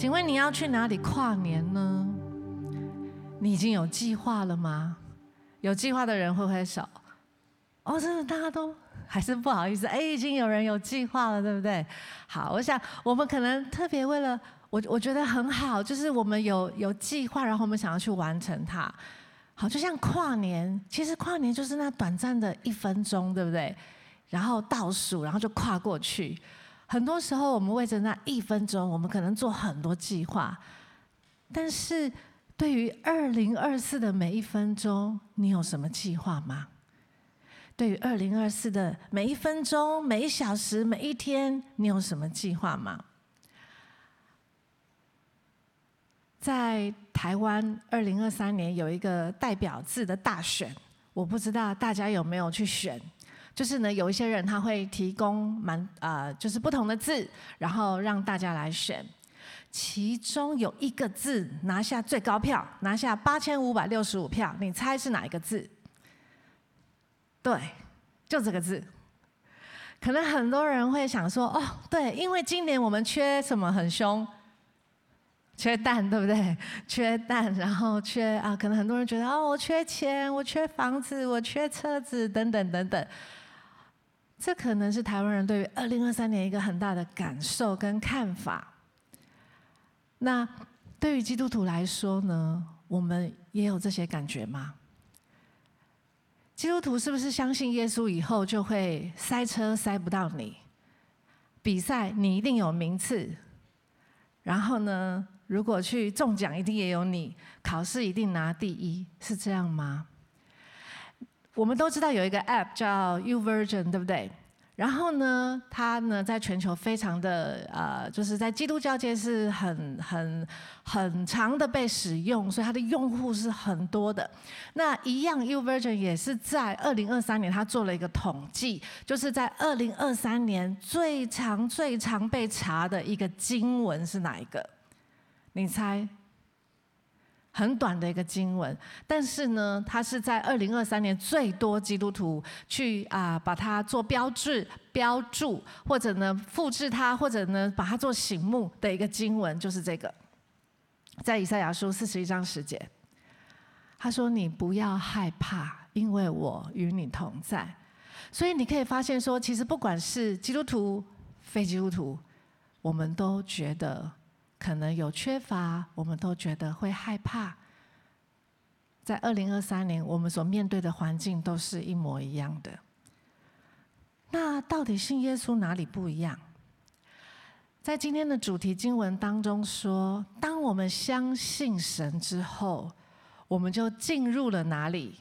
请问你要去哪里跨年呢？你已经有计划了吗？有计划的人挥挥手。哦，真的，大家都 还是不好意思。哎，已经有人有计划了，对不对？好，我想我们可能特别为了我，我觉得很好，就是我们有有计划，然后我们想要去完成它。好，就像跨年，其实跨年就是那短暂的一分钟，对不对？然后倒数，然后就跨过去。很多时候，我们为着那一分钟，我们可能做很多计划，但是对于二零二四的每一分钟，你有什么计划吗？对于二零二四的每一分钟、每一小时、每一天，你有什么计划吗？在台湾，二零二三年有一个代表字的大选，我不知道大家有没有去选。就是呢，有一些人他会提供蛮、呃，就是不同的字，然后让大家来选。其中有一个字拿下最高票，拿下八千五百六十五票，你猜是哪一个字？对，就这个字。可能很多人会想说，哦，对，因为今年我们缺什么很凶？缺蛋，对不对？缺蛋，然后缺啊，可能很多人觉得，哦，我缺钱，我缺房子，我缺车子，等等等等。这可能是台湾人对于二零二三年一个很大的感受跟看法。那对于基督徒来说呢，我们也有这些感觉吗？基督徒是不是相信耶稣以后就会塞车塞不到你？比赛你一定有名次，然后呢，如果去中奖一定也有你，考试一定拿第一，是这样吗？我们都知道有一个 App 叫 Uversion，对不对？然后呢，它呢在全球非常的呃，就是在基督教界是很很很长的被使用，所以它的用户是很多的。那一样 Uversion 也是在二零二三年，它做了一个统计，就是在二零二三年最常最常被查的一个经文是哪一个？你猜？很短的一个经文，但是呢，它是在二零二三年最多基督徒去啊把它做标志、标注，或者呢复制它，或者呢把它做醒目的一个经文，就是这个，在以赛亚书四十一章十节，他说：“你不要害怕，因为我与你同在。”所以你可以发现说，其实不管是基督徒、非基督徒，我们都觉得。可能有缺乏，我们都觉得会害怕。在二零二三年，我们所面对的环境都是一模一样的。那到底信耶稣哪里不一样？在今天的主题经文当中说，当我们相信神之后，我们就进入了哪里？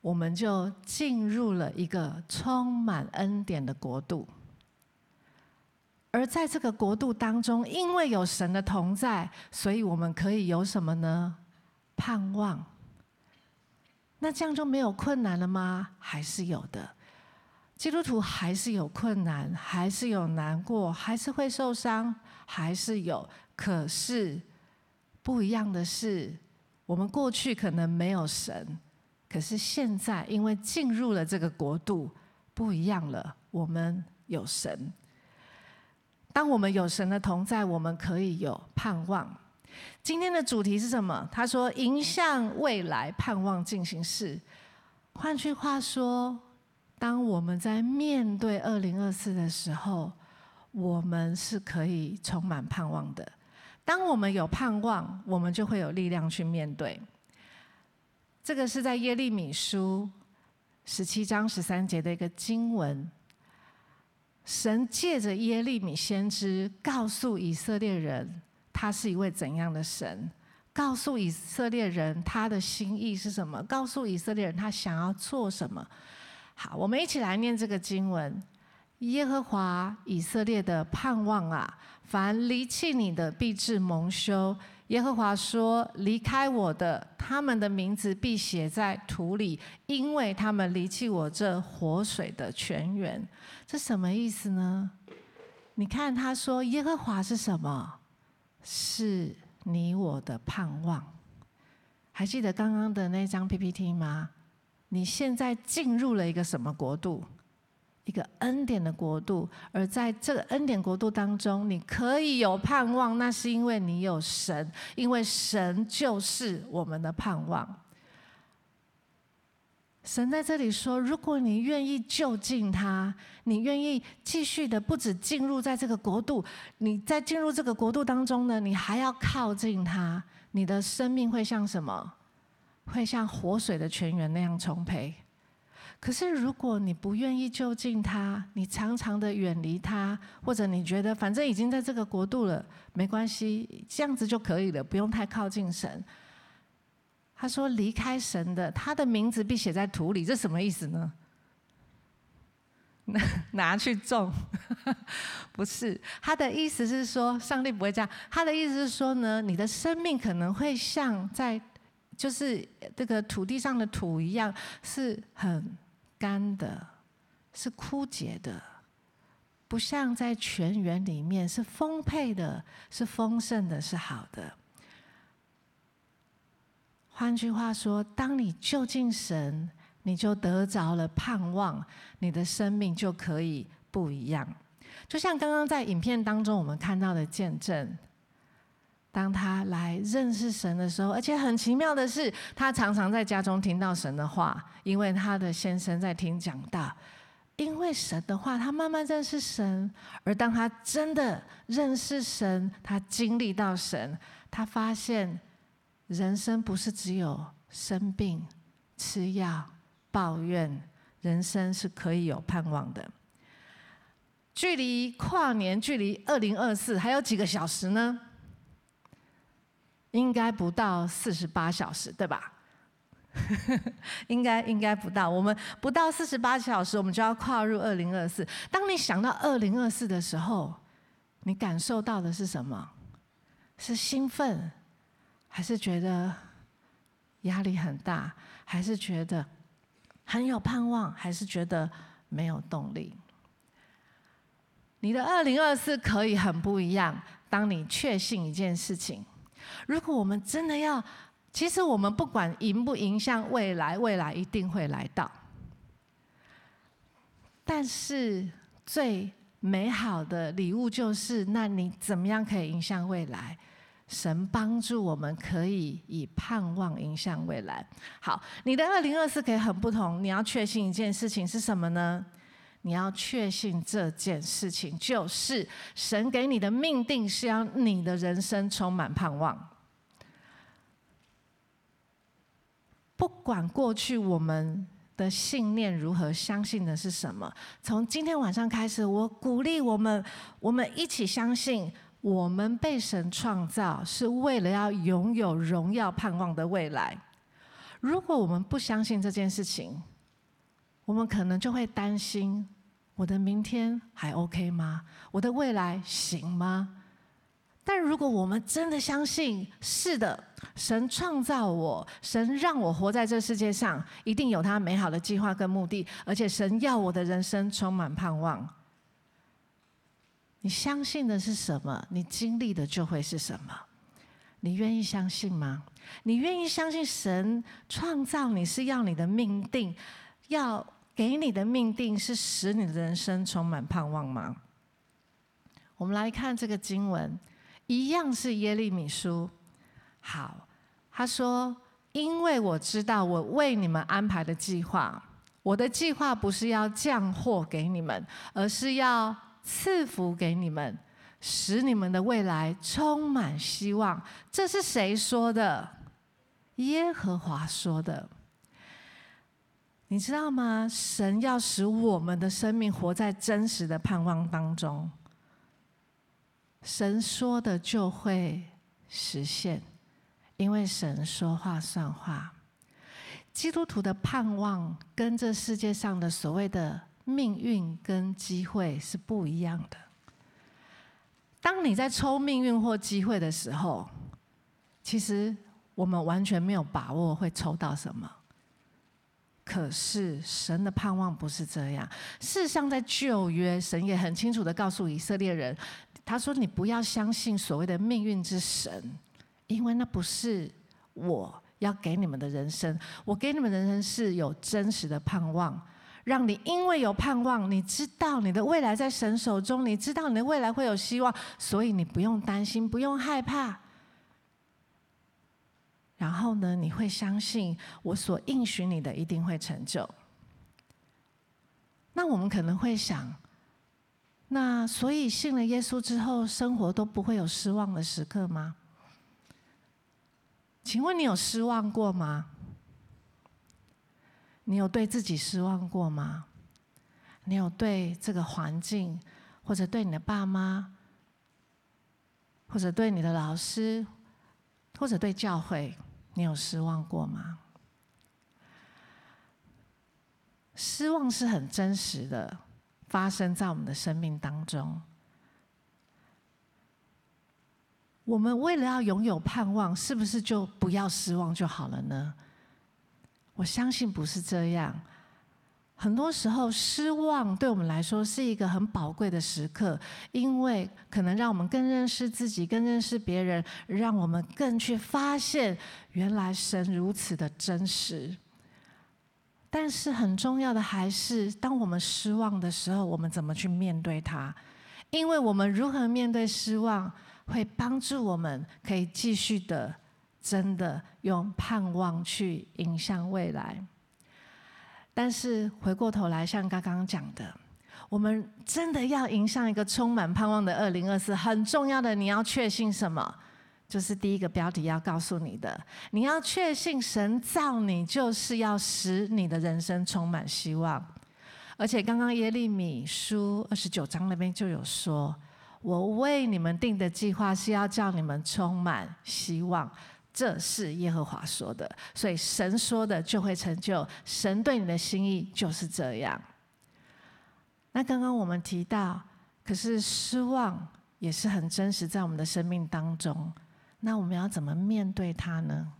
我们就进入了一个充满恩典的国度。而在这个国度当中，因为有神的同在，所以我们可以有什么呢？盼望。那这样就没有困难了吗？还是有的。基督徒还是有困难，还是有难过，还是会受伤，还是有。可是不一样的是，我们过去可能没有神，可是现在因为进入了这个国度，不一样了，我们有神。当我们有神的同在，我们可以有盼望。今天的主题是什么？他说：“迎向未来，盼望进行式。”换句话说，当我们在面对二零二四的时候，我们是可以充满盼望的。当我们有盼望，我们就会有力量去面对。这个是在耶利米书十七章十三节的一个经文。神借着耶利米先知告诉以色列人，他是一位怎样的神？告诉以色列人他的心意是什么？告诉以色列人他想要做什么？好，我们一起来念这个经文：耶和华以色列的盼望啊，凡离弃你的必致蒙羞。耶和华说：“离开我的，他们的名字必写在土里，因为他们离弃我这活水的泉源。”这什么意思呢？你看，他说：“耶和华是什么？是你我的盼望。”还记得刚刚的那张 PPT 吗？你现在进入了一个什么国度？一个恩典的国度，而在这个恩典国度当中，你可以有盼望，那是因为你有神，因为神就是我们的盼望。神在这里说：如果你愿意就近他，你愿意继续的不止进入在这个国度，你在进入这个国度当中呢，你还要靠近他，你的生命会像什么？会像活水的泉源那样充沛。可是如果你不愿意就近他，你常常的远离他，或者你觉得反正已经在这个国度了，没关系，这样子就可以了，不用太靠近神。他说：“离开神的，他的名字必写在土里。”这什么意思呢？拿 拿去种？不是，他的意思是说，上帝不会这样。他的意思是说呢，你的生命可能会像在，就是这个土地上的土一样，是很干的，是枯竭的，不像在泉源里面是丰沛的，是丰盛的，是好的。换句话说，当你就近神，你就得着了盼望，你的生命就可以不一样。就像刚刚在影片当中我们看到的见证，当他来认识神的时候，而且很奇妙的是，他常常在家中听到神的话，因为他的先生在听讲道。因为神的话，他慢慢认识神，而当他真的认识神，他经历到神，他发现。人生不是只有生病、吃药、抱怨，人生是可以有盼望的。距离跨年，距离二零二四还有几个小时呢？应该不到四十八小时，对吧？应该应该不到。我们不到四十八小时，我们就要跨入二零二四。当你想到二零二四的时候，你感受到的是什么？是兴奋。还是觉得压力很大，还是觉得很有盼望，还是觉得没有动力？你的二零二四可以很不一样。当你确信一件事情，如果我们真的要，其实我们不管迎不迎向未来，未来一定会来到。但是最美好的礼物就是，那你怎么样可以迎向未来？神帮助我们，可以以盼望迎向未来。好，你的二零二四可以很不同。你要确信一件事情是什么呢？你要确信这件事情就是神给你的命定，是要你的人生充满盼望。不管过去我们的信念如何，相信的是什么，从今天晚上开始，我鼓励我们，我们一起相信。我们被神创造是为了要拥有荣耀盼望的未来。如果我们不相信这件事情，我们可能就会担心：我的明天还 OK 吗？我的未来行吗？但如果我们真的相信，是的，神创造我，神让我活在这世界上，一定有他美好的计划跟目的，而且神要我的人生充满盼望。你相信的是什么，你经历的就会是什么。你愿意相信吗？你愿意相信神创造你是要你的命定，要给你的命定是使你的人生充满盼望吗？我们来看这个经文，一样是耶利米书。好，他说：“因为我知道我为你们安排的计划，我的计划不是要降祸给你们，而是要。”赐福给你们，使你们的未来充满希望。这是谁说的？耶和华说的。你知道吗？神要使我们的生命活在真实的盼望当中。神说的就会实现，因为神说话算话。基督徒的盼望跟这世界上的所谓的。命运跟机会是不一样的。当你在抽命运或机会的时候，其实我们完全没有把握会抽到什么。可是神的盼望不是这样。事实上，在旧约，神也很清楚地告诉以色列人，他说：“你不要相信所谓的命运之神，因为那不是我要给你们的人生。我给你们的人生是有真实的盼望。”让你因为有盼望，你知道你的未来在神手中，你知道你的未来会有希望，所以你不用担心，不用害怕。然后呢，你会相信我所应许你的一定会成就。那我们可能会想，那所以信了耶稣之后，生活都不会有失望的时刻吗？请问你有失望过吗？你有对自己失望过吗？你有对这个环境，或者对你的爸妈，或者对你的老师，或者对教会，你有失望过吗？失望是很真实的，发生在我们的生命当中。我们为了要拥有盼望，是不是就不要失望就好了呢？我相信不是这样。很多时候，失望对我们来说是一个很宝贵的时刻，因为可能让我们更认识自己，更认识别人，让我们更去发现原来神如此的真实。但是很重要的还是，当我们失望的时候，我们怎么去面对它？因为我们如何面对失望，会帮助我们可以继续的。真的用盼望去迎向未来，但是回过头来，像刚刚讲的，我们真的要迎向一个充满盼望的二零二四。很重要的，你要确信什么？就是第一个标题要告诉你的，你要确信神造你，就是要使你的人生充满希望。而且刚刚耶利米书二十九章那边就有说：“我为你们定的计划是要叫你们充满希望。”这是耶和华说的，所以神说的就会成就。神对你的心意就是这样。那刚刚我们提到，可是失望也是很真实在我们的生命当中。那我们要怎么面对它呢？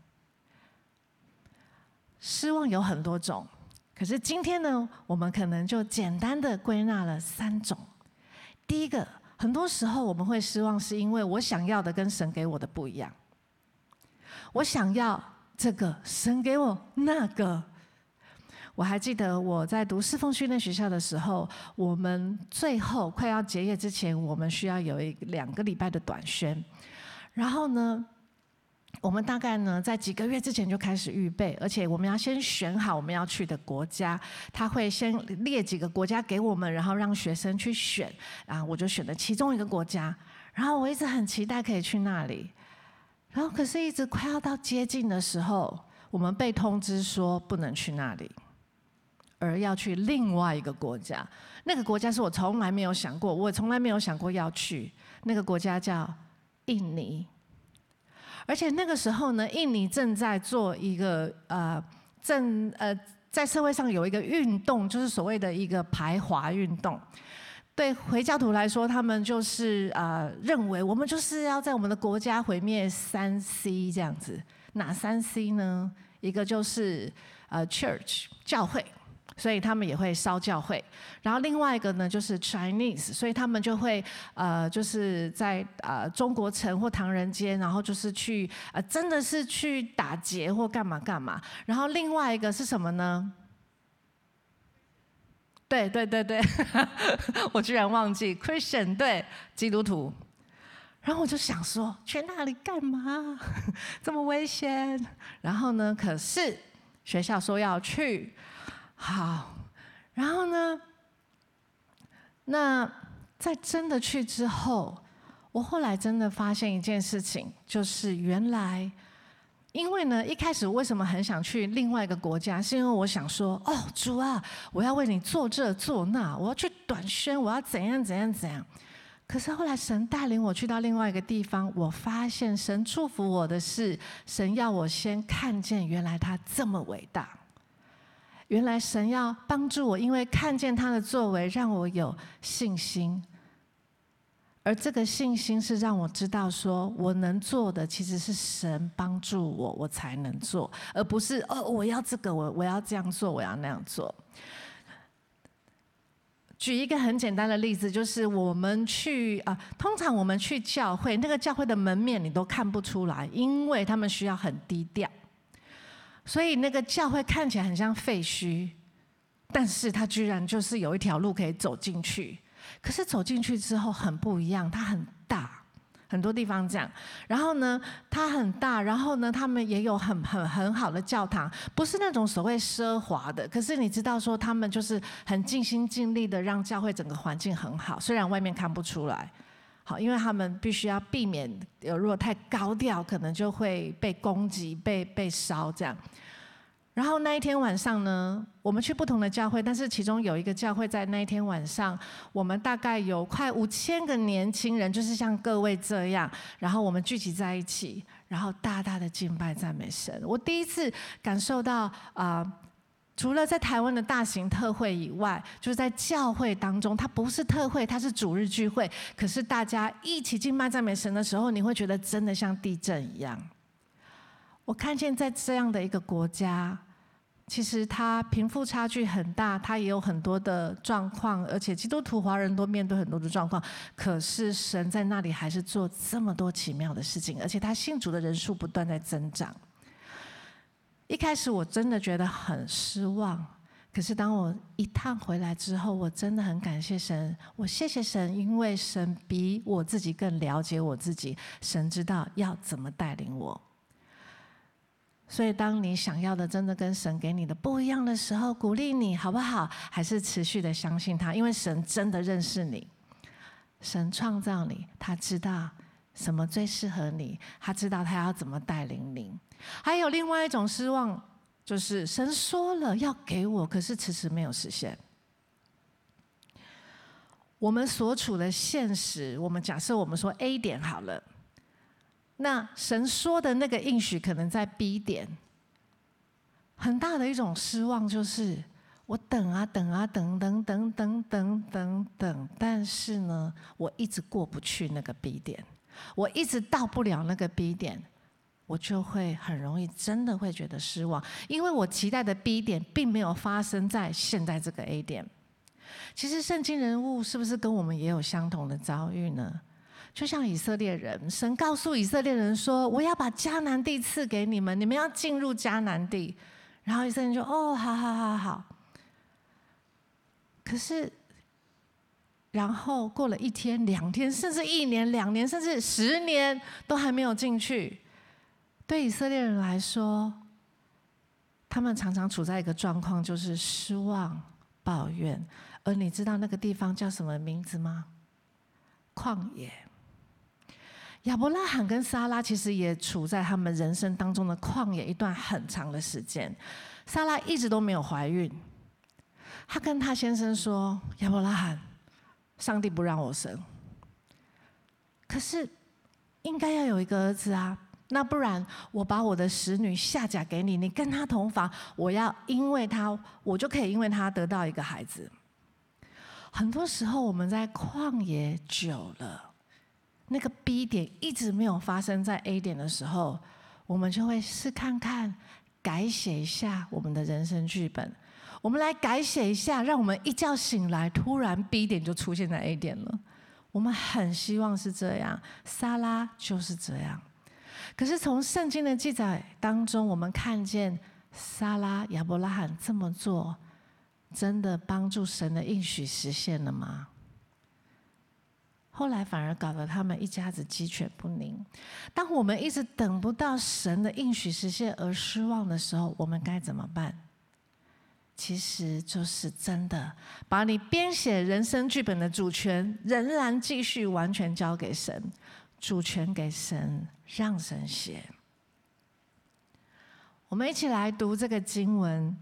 失望有很多种，可是今天呢，我们可能就简单的归纳了三种。第一个，很多时候我们会失望，是因为我想要的跟神给我的不一样。我想要这个，神给我那个。我还记得我在读侍奉训练学校的时候，我们最后快要结业之前，我们需要有一两个礼拜的短宣。然后呢，我们大概呢在几个月之前就开始预备，而且我们要先选好我们要去的国家。他会先列几个国家给我们，然后让学生去选。啊，我就选了其中一个国家。然后我一直很期待可以去那里。然后，可是，一直快要到接近的时候，我们被通知说不能去那里，而要去另外一个国家。那个国家是我从来没有想过，我从来没有想过要去。那个国家叫印尼，而且那个时候呢，印尼正在做一个呃，正呃，在社会上有一个运动，就是所谓的一个排华运动。对回教徒来说，他们就是啊、呃，认为我们就是要在我们的国家毁灭三 C 这样子。哪三 C 呢？一个就是呃，church 教会，所以他们也会烧教会。然后另外一个呢，就是 Chinese，所以他们就会呃，就是在呃中国城或唐人街，然后就是去呃，真的是去打劫或干嘛干嘛。然后另外一个是什么呢？对对对对，我居然忘记 Christian 对基督徒，然后我就想说去那里干嘛？这么危险。然后呢，可是学校说要去，好，然后呢，那在真的去之后，我后来真的发现一件事情，就是原来。因为呢，一开始为什么很想去另外一个国家？是因为我想说，哦，主啊，我要为你做这做那，我要去短宣，我要怎样怎样怎样。可是后来神带领我去到另外一个地方，我发现神祝福我的是，神要我先看见原来他这么伟大，原来神要帮助我，因为看见他的作为，让我有信心。而这个信心是让我知道，说我能做的其实是神帮助我，我才能做，而不是哦，我要这个，我我要这样做，我要那样做。举一个很简单的例子，就是我们去啊，通常我们去教会，那个教会的门面你都看不出来，因为他们需要很低调，所以那个教会看起来很像废墟。但是它居然就是有一条路可以走进去。可是走进去之后很不一样，它很大，很多地方这样。然后呢，它很大，然后呢，他们也有很很很好的教堂，不是那种所谓奢华的。可是你知道说，他们就是很尽心尽力的让教会整个环境很好，虽然外面看不出来。好，因为他们必须要避免，如果太高调，可能就会被攻击、被被烧这样。然后那一天晚上呢，我们去不同的教会，但是其中有一个教会在那一天晚上，我们大概有快五千个年轻人，就是像各位这样，然后我们聚集在一起，然后大大的敬拜赞美神。我第一次感受到啊。除了在台湾的大型特会以外，就是在教会当中，它不是特会，它是主日聚会。可是大家一起敬拜赞美神的时候，你会觉得真的像地震一样。我看见在这样的一个国家，其实它贫富差距很大，它也有很多的状况，而且基督徒华人都面对很多的状况。可是神在那里还是做这么多奇妙的事情，而且他信主的人数不断在增长。一开始我真的觉得很失望，可是当我一趟回来之后，我真的很感谢神。我谢谢神，因为神比我自己更了解我自己，神知道要怎么带领我。所以，当你想要的真的跟神给你的不一样的时候，鼓励你好不好？还是持续的相信他，因为神真的认识你，神创造你，他知道什么最适合你，他知道他要怎么带领你。还有另外一种失望，就是神说了要给我，可是迟迟没有实现。我们所处的现实，我们假设我们说 A 点好了，那神说的那个应许可能在 B 点。很大的一种失望就是，我等啊等啊等等等等等等等，但是呢，我一直过不去那个 B 点，我一直到不了那个 B 点。我就会很容易真的会觉得失望，因为我期待的 B 点并没有发生在现在这个 A 点。其实圣经人物是不是跟我们也有相同的遭遇呢？就像以色列人，神告诉以色列人说：“我要把迦南地赐给你们，你们要进入迦南地。”然后以色列人就：“哦，好好好好。”可是，然后过了一天、两天，甚至一年、两年，甚至十年，都还没有进去。对以色列人来说，他们常常处在一个状况，就是失望、抱怨。而你知道那个地方叫什么名字吗？旷野。亚伯拉罕跟撒拉其实也处在他们人生当中的旷野一段很长的时间。撒拉一直都没有怀孕，她跟她先生说：“亚伯拉罕，上帝不让我生，可是应该要有一个儿子啊。”那不然，我把我的使女下嫁给你，你跟她同房，我要因为她，我就可以因为她得到一个孩子。很多时候我们在旷野久了，那个 B 点一直没有发生在 A 点的时候，我们就会试看看改写一下我们的人生剧本。我们来改写一下，让我们一觉醒来，突然 B 点就出现在 A 点了。我们很希望是这样，撒拉就是这样。可是从圣经的记载当中，我们看见撒拉、亚伯拉罕这么做，真的帮助神的应许实现了吗？后来反而搞得他们一家子鸡犬不宁。当我们一直等不到神的应许实现而失望的时候，我们该怎么办？其实就是真的把你编写人生剧本的主权，仍然继续完全交给神。主权给神，让神写。我们一起来读这个经文。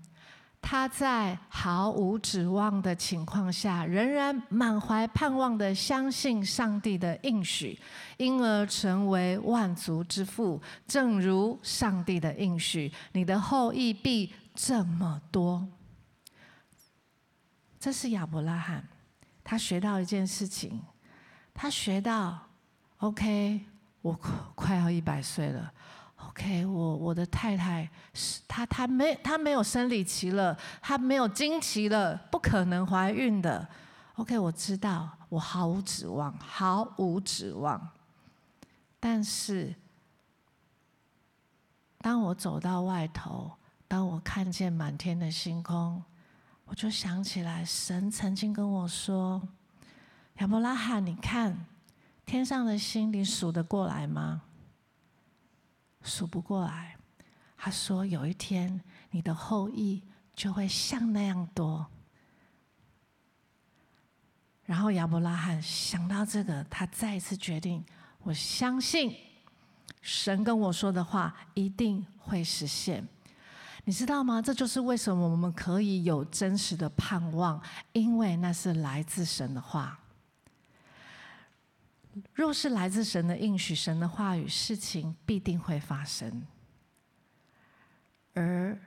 他在毫无指望的情况下，仍然满怀盼望的相信上帝的应许，因而成为万族之父。正如上帝的应许，你的后裔必这么多。这是亚伯拉罕，他学到一件事情，他学到。OK，我快要一百岁了。OK，我我的太太是她，她没她没有生理期了，她没有经期了，不可能怀孕的。OK，我知道，我毫无指望，毫无指望。但是，当我走到外头，当我看见满天的星空，我就想起来，神曾经跟我说：“亚伯拉罕，你看天上的星，你数得过来吗？数不过来。”他说：“有一天，你的后裔就会像那样多。”然后亚伯拉罕想到这个，他再一次决定：我相信神跟我说的话一定会实现。你知道吗？这就是为什么我们可以有真实的盼望，因为那是来自神的话。若是来自神的应许、神的话语，事情必定会发生。而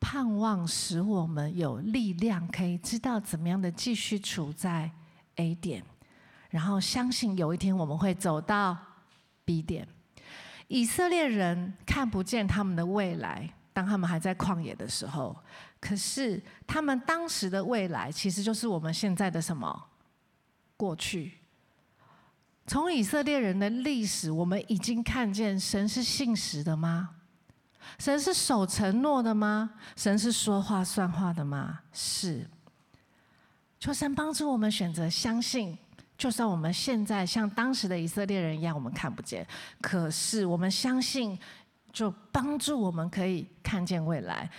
盼望使我们有力量，可以知道怎么样的继续处在 A 点，然后相信有一天我们会走到 B 点。以色列人看不见他们的未来，当他们还在旷野的时候，可是他们当时的未来，其实就是我们现在的什么过去。从以色列人的历史，我们已经看见神是信实的吗？神是守承诺的吗？神是说话算话的吗？是。求神帮助我们选择相信，就算我们现在像当时的以色列人一样，我们看不见，可是我们相信，就帮助我们可以看见未来，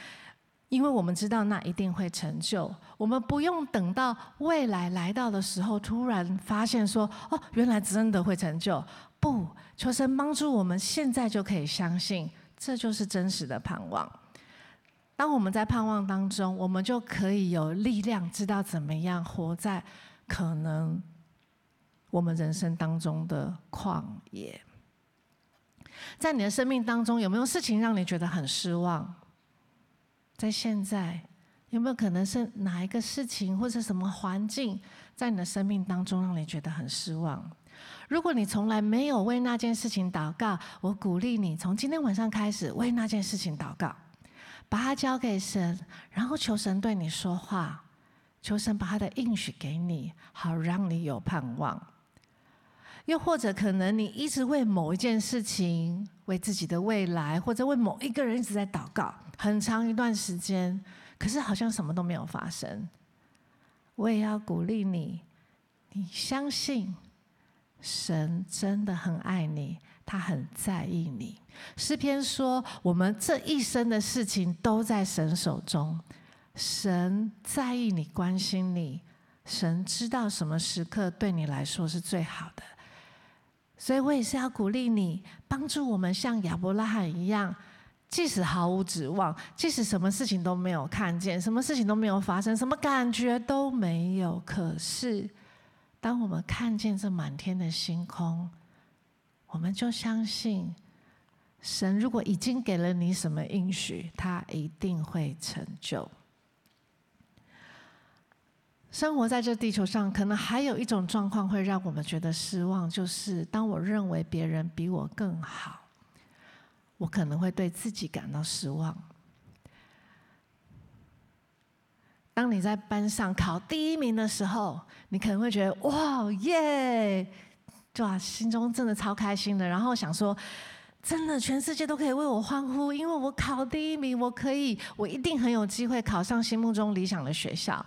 因为我们知道那一定会成就。我们不用等到未来来到的时候，突然发现说：“哦，原来真的会成就。”不，求神帮助我们现在就可以相信。这就是真实的盼望。当我们在盼望当中，我们就可以有力量，知道怎么样活在可能我们人生当中的旷野。在你的生命当中，有没有事情让你觉得很失望？在现在，有没有可能是哪一个事情或者什么环境，在你的生命当中让你觉得很失望？如果你从来没有为那件事情祷告，我鼓励你从今天晚上开始为那件事情祷告，把它交给神，然后求神对你说话，求神把他的应许给你，好让你有盼望。又或者可能你一直为某一件事情、为自己的未来，或者为某一个人一直在祷告，很长一段时间，可是好像什么都没有发生。我也要鼓励你，你相信。神真的很爱你，他很在意你。诗篇说：“我们这一生的事情都在神手中，神在意你，关心你，神知道什么时刻对你来说是最好的。”所以我也是要鼓励你，帮助我们像亚伯拉罕一样，即使毫无指望，即使什么事情都没有看见，什么事情都没有发生，什么感觉都没有，可是。当我们看见这满天的星空，我们就相信，神如果已经给了你什么应许，他一定会成就。生活在这地球上，可能还有一种状况会让我们觉得失望，就是当我认为别人比我更好，我可能会对自己感到失望。当你在班上考第一名的时候，你可能会觉得哇耶，哇，心中真的超开心的。然后想说，真的全世界都可以为我欢呼，因为我考第一名，我可以，我一定很有机会考上心目中理想的学校。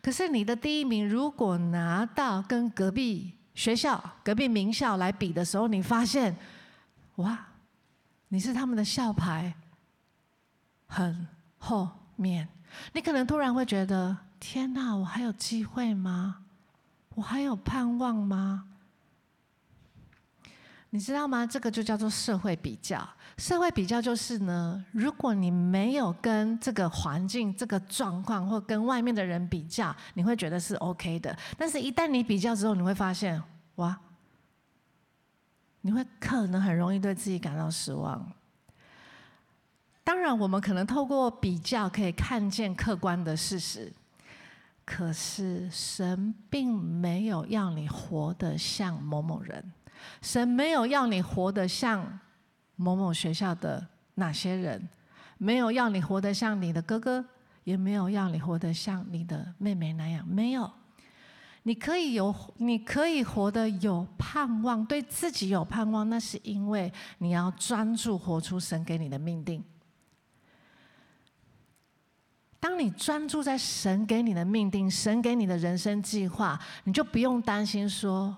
可是你的第一名如果拿到跟隔壁学校、隔壁名校来比的时候，你发现，哇，你是他们的校牌很后面。你可能突然会觉得：天哪，我还有机会吗？我还有盼望吗？你知道吗？这个就叫做社会比较。社会比较就是呢，如果你没有跟这个环境、这个状况或跟外面的人比较，你会觉得是 OK 的。但是，一旦你比较之后，你会发现，哇，你会可能很容易对自己感到失望。当然，我们可能透过比较可以看见客观的事实，可是神并没有要你活得像某某人，神没有要你活得像某某学校的哪些人，没有要你活得像你的哥哥，也没有要你活得像你的妹妹那样，没有。你可以有，你可以活得有盼望，对自己有盼望，那是因为你要专注活出神给你的命定。当你专注在神给你的命定、神给你的人生计划，你就不用担心说：“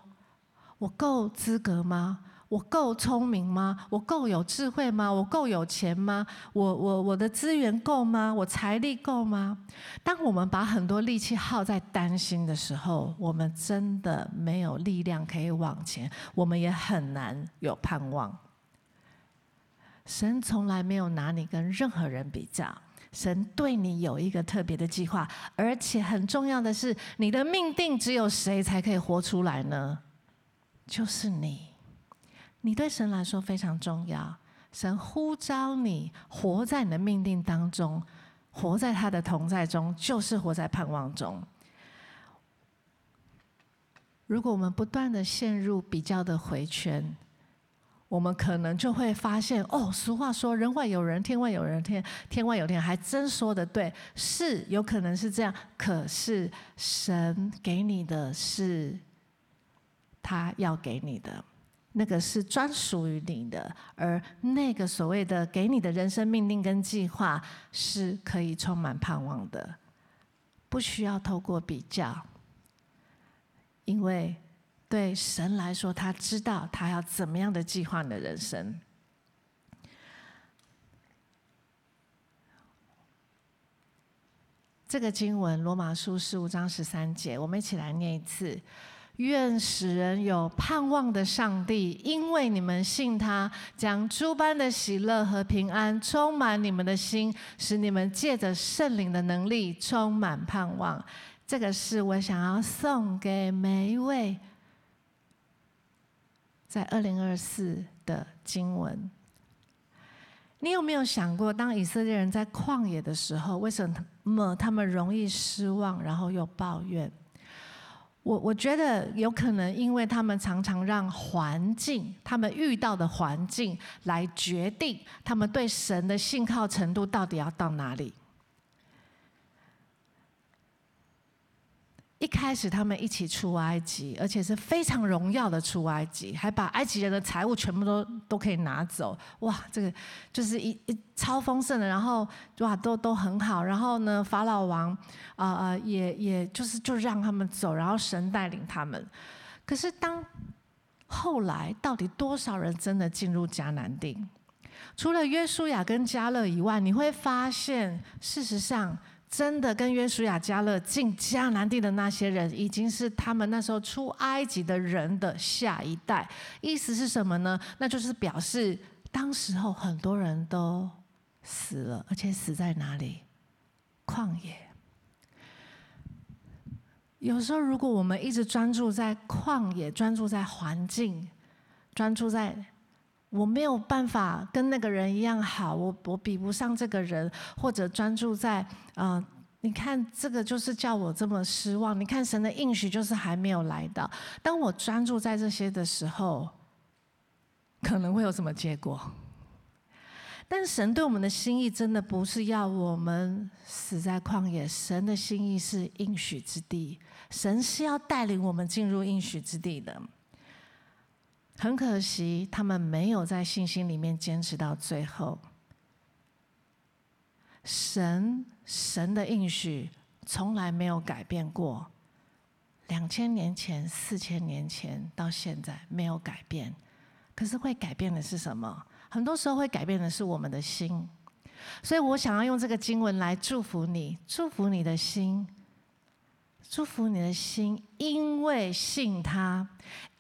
我够资格吗？我够聪明吗？我够有智慧吗？我够有钱吗？我我我的资源够吗？我财力够吗？”当我们把很多力气耗在担心的时候，我们真的没有力量可以往前，我们也很难有盼望。神从来没有拿你跟任何人比较。神对你有一个特别的计划，而且很重要的是，你的命定只有谁才可以活出来呢？就是你。你对神来说非常重要。神呼召你活在你的命定当中，活在他的同在中，就是活在盼望中。如果我们不断的陷入比较的回圈，我们可能就会发现，哦，俗话说“人外有人，天外有人，天天外有天”，还真说的对，是有可能是这样。可是神给你的是他要给你的，那个是专属于你的，而那个所谓的给你的人生命令跟计划，是可以充满盼望的，不需要透过比较，因为。对神来说，他知道他要怎么样的计划你的人生。这个经文，罗马书十五章十三节，我们一起来念一次：愿使人有盼望的上帝，因为你们信他，将诸般的喜乐和平安充满你们的心，使你们借着圣灵的能力充满盼望。这个是我想要送给每一位。在二零二四的经文，你有没有想过，当以色列人在旷野的时候，为什么他们容易失望，然后又抱怨？我我觉得有可能，因为他们常常让环境，他们遇到的环境来决定他们对神的信靠程度到底要到哪里。一开始他们一起出埃及，而且是非常荣耀的出埃及，还把埃及人的财物全部都都可以拿走。哇，这个就是一一超丰盛的，然后哇都都很好。然后呢，法老王啊啊、也也就是就让他们走，然后神带领他们。可是当后来到底多少人真的进入迦南地？除了约书亚跟迦勒以外，你会发现事实上。真的跟约书亚、加勒进迦南地的那些人，已经是他们那时候出埃及的人的下一代。意思是什么呢？那就是表示当时候很多人都死了，而且死在哪里？旷野。有时候，如果我们一直专注在旷野，专注在环境，专注在……我没有办法跟那个人一样好，我我比不上这个人，或者专注在啊、你看这个就是叫我这么失望。你看神的应许就是还没有来到。当我专注在这些的时候，可能会有什么结果？但神对我们的心意真的不是要我们死在旷野，神的心意是应许之地，神是要带领我们进入应许之地的。很可惜，他们没有在信心里面坚持到最后。神神的应许从来没有改变过，两千年前、四千年前到现在没有改变。可是会改变的是什么？很多时候会改变的是我们的心。所以我想要用这个经文来祝福你，祝福你的心。祝福你的心，因为信他，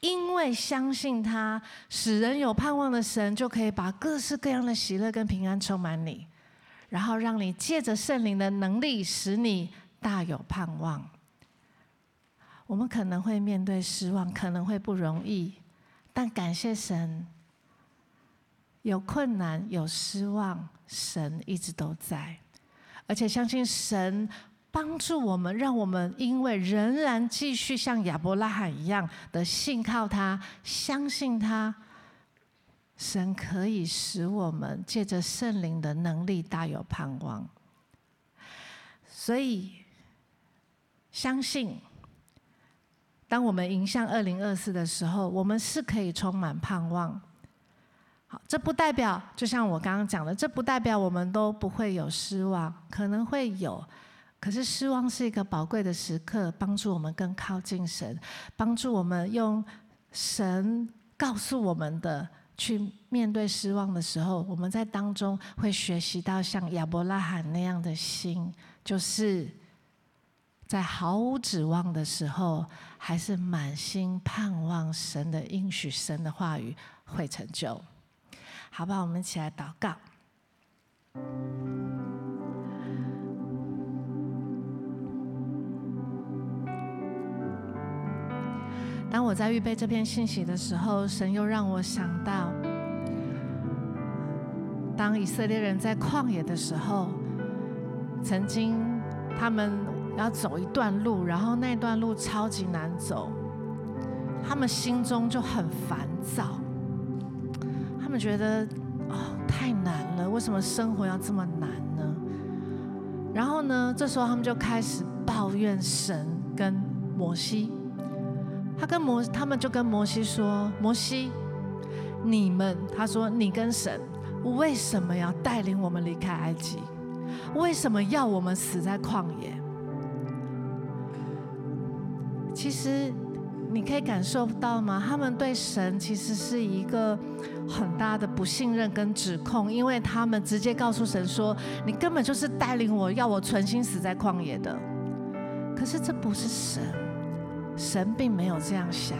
因为相信他，使人有盼望的神，就可以把各式各样的喜乐跟平安充满你，然后让你借着圣灵的能力，使你大有盼望。我们可能会面对失望，可能会不容易，但感谢神，有困难有失望，神一直都在，而且相信神。帮助我们，让我们因为仍然继续像亚伯拉罕一样的信靠他、相信他，神可以使我们借着圣灵的能力大有盼望。所以，相信当我们迎向二零二四的时候，我们是可以充满盼望。好，这不代表，就像我刚刚讲的，这不代表我们都不会有失望，可能会有。可是失望是一个宝贵的时刻，帮助我们更靠近神，帮助我们用神告诉我们的去面对失望的时候，我们在当中会学习到像亚伯拉罕那样的心，就是在毫无指望的时候，还是满心盼望神的应许，神的话语会成就。好吧，我们一起来祷告。当我在预备这篇信息的时候，神又让我想到，当以色列人在旷野的时候，曾经他们要走一段路，然后那段路超级难走，他们心中就很烦躁，他们觉得哦，太难了，为什么生活要这么难呢？然后呢，这时候他们就开始抱怨神跟摩西。他跟摩，他们就跟摩西说：“摩西，你们，他说你跟神，为什么要带领我们离开埃及？为什么要我们死在旷野？”其实你可以感受到吗？他们对神其实是一个很大的不信任跟指控，因为他们直接告诉神说：“你根本就是带领我要我存心死在旷野的。”可是这不是神。神并没有这样想，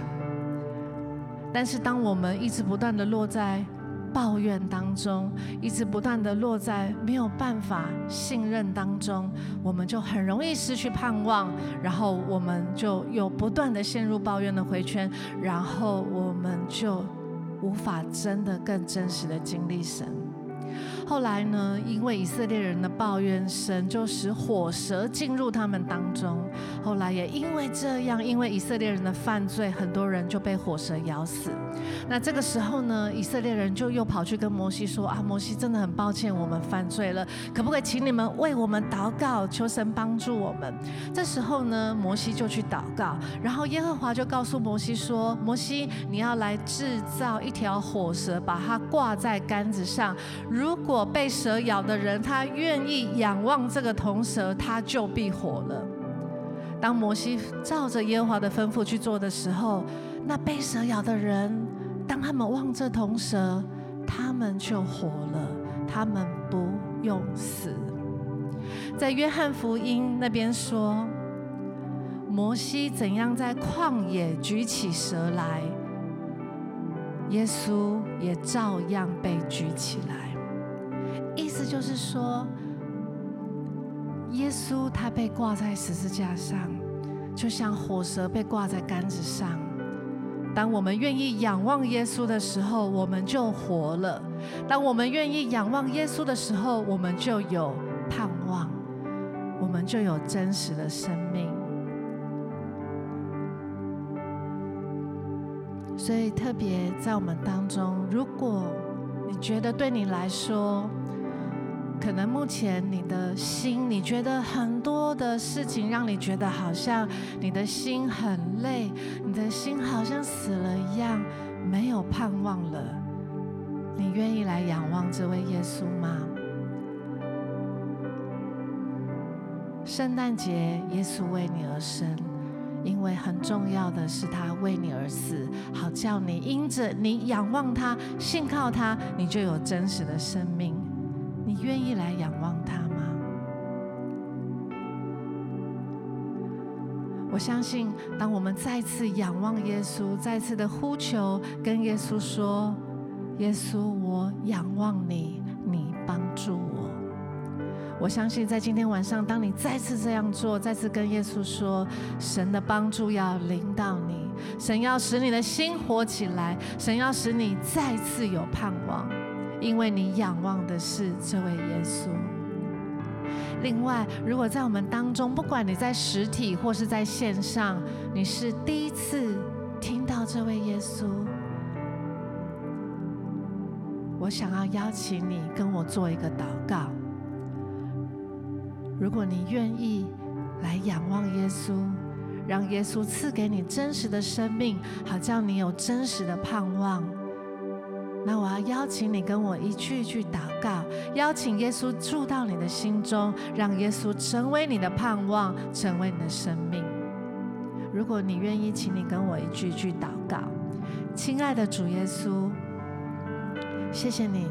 但是当我们一直不断的落在抱怨当中，一直不断的落在没有办法信任当中，我们就很容易失去盼望，然后我们就又不断的陷入抱怨的回圈，然后我们就无法真的更真实的经历神。后来呢，因为以色列人的抱怨，神就使火蛇进入他们当中。后来也因为这样，因为以色列人的犯罪，很多人就被火蛇咬死。那这个时候呢，以色列人就又跑去跟摩西说：“啊，摩西真的很抱歉，我们犯罪了，可不可以请你们为我们祷告，求神帮助我们？”这时候呢，摩西就去祷告，然后耶和华就告诉摩西说：“摩西，你要来制造一条火蛇，把它挂在杆子上。如果被蛇咬的人，他愿意仰望这个铜蛇，他就必活了。”当摩西照着耶和华的吩咐去做的时候，那被蛇咬的人。当他们望着铜蛇，他们就活了，他们不用死。在约翰福音那边说，摩西怎样在旷野举起蛇来，耶稣也照样被举起来。意思就是说，耶稣他被挂在十字架上，就像火蛇被挂在杆子上。当我们愿意仰望耶稣的时候，我们就活了；当我们愿意仰望耶稣的时候，我们就有盼望，我们就有真实的生命。所以，特别在我们当中，如果你觉得对你来说，可能目前你的心，你觉得很多的事情让你觉得好像你的心很累，你的心好像死了一样，没有盼望了。你愿意来仰望这位耶稣吗？圣诞节，耶稣为你而生，因为很重要的是他为你而死，好叫你因着你仰望他、信靠他，你就有真实的生命。你愿意来仰望他吗？我相信，当我们再次仰望耶稣，再次的呼求，跟耶稣说：“耶稣，我仰望你，你帮助我。”我相信，在今天晚上，当你再次这样做，再次跟耶稣说：“神的帮助要临到你，神要使你的心活起来，神要使你再次有盼望。”因为你仰望的是这位耶稣。另外，如果在我们当中，不管你在实体或是在线上，你是第一次听到这位耶稣，我想要邀请你跟我做一个祷告。如果你愿意来仰望耶稣，让耶稣赐给你真实的生命，好叫你有真实的盼望。那我要邀请你跟我一句一句祷告，邀请耶稣住到你的心中，让耶稣成为你的盼望，成为你的生命。如果你愿意，请你跟我一句一句祷告。亲爱的主耶稣，谢谢你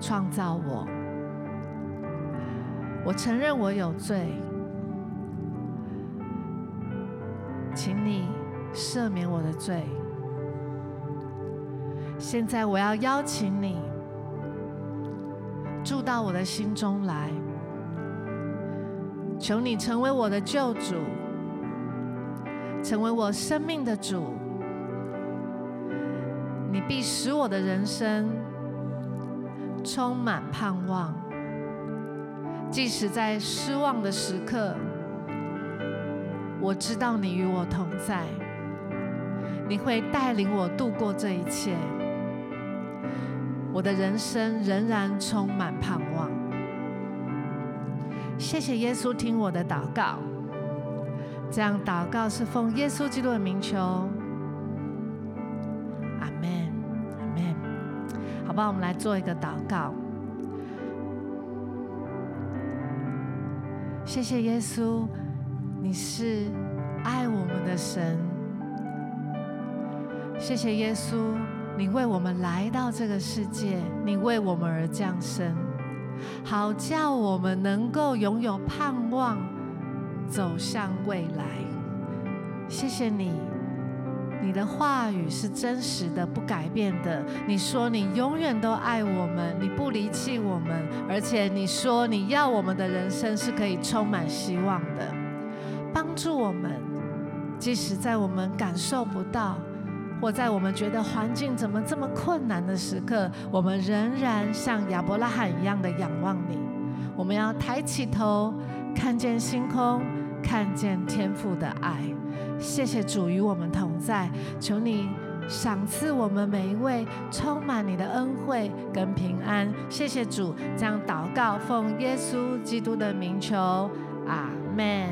创造我，我承认我有罪，请你赦免我的罪。现在我要邀请你住到我的心中来，求你成为我的救主，成为我生命的主。你必使我的人生充满盼望，即使在失望的时刻，我知道你与我同在，你会带领我度过这一切。我的人生仍然充满盼望。谢谢耶稣听我的祷告，这样祷告是奉耶稣基督的名求。阿门，阿门。好吧，我们来做一个祷告。谢谢耶稣，你是爱我们的神。谢谢耶稣。你为我们来到这个世界，你为我们而降生，好叫我们能够拥有盼望，走向未来。谢谢你，你的话语是真实的、不改变的。你说你永远都爱我们，你不离弃我们，而且你说你要我们的人生是可以充满希望的。帮助我们，即使在我们感受不到。或在我们觉得环境怎么这么困难的时刻，我们仍然像亚伯拉罕一样的仰望你。我们要抬起头，看见星空，看见天父的爱。谢谢主与我们同在，求你赏赐我们每一位充满你的恩惠跟平安。谢谢主，这样祷告，奉耶稣基督的名求，阿门。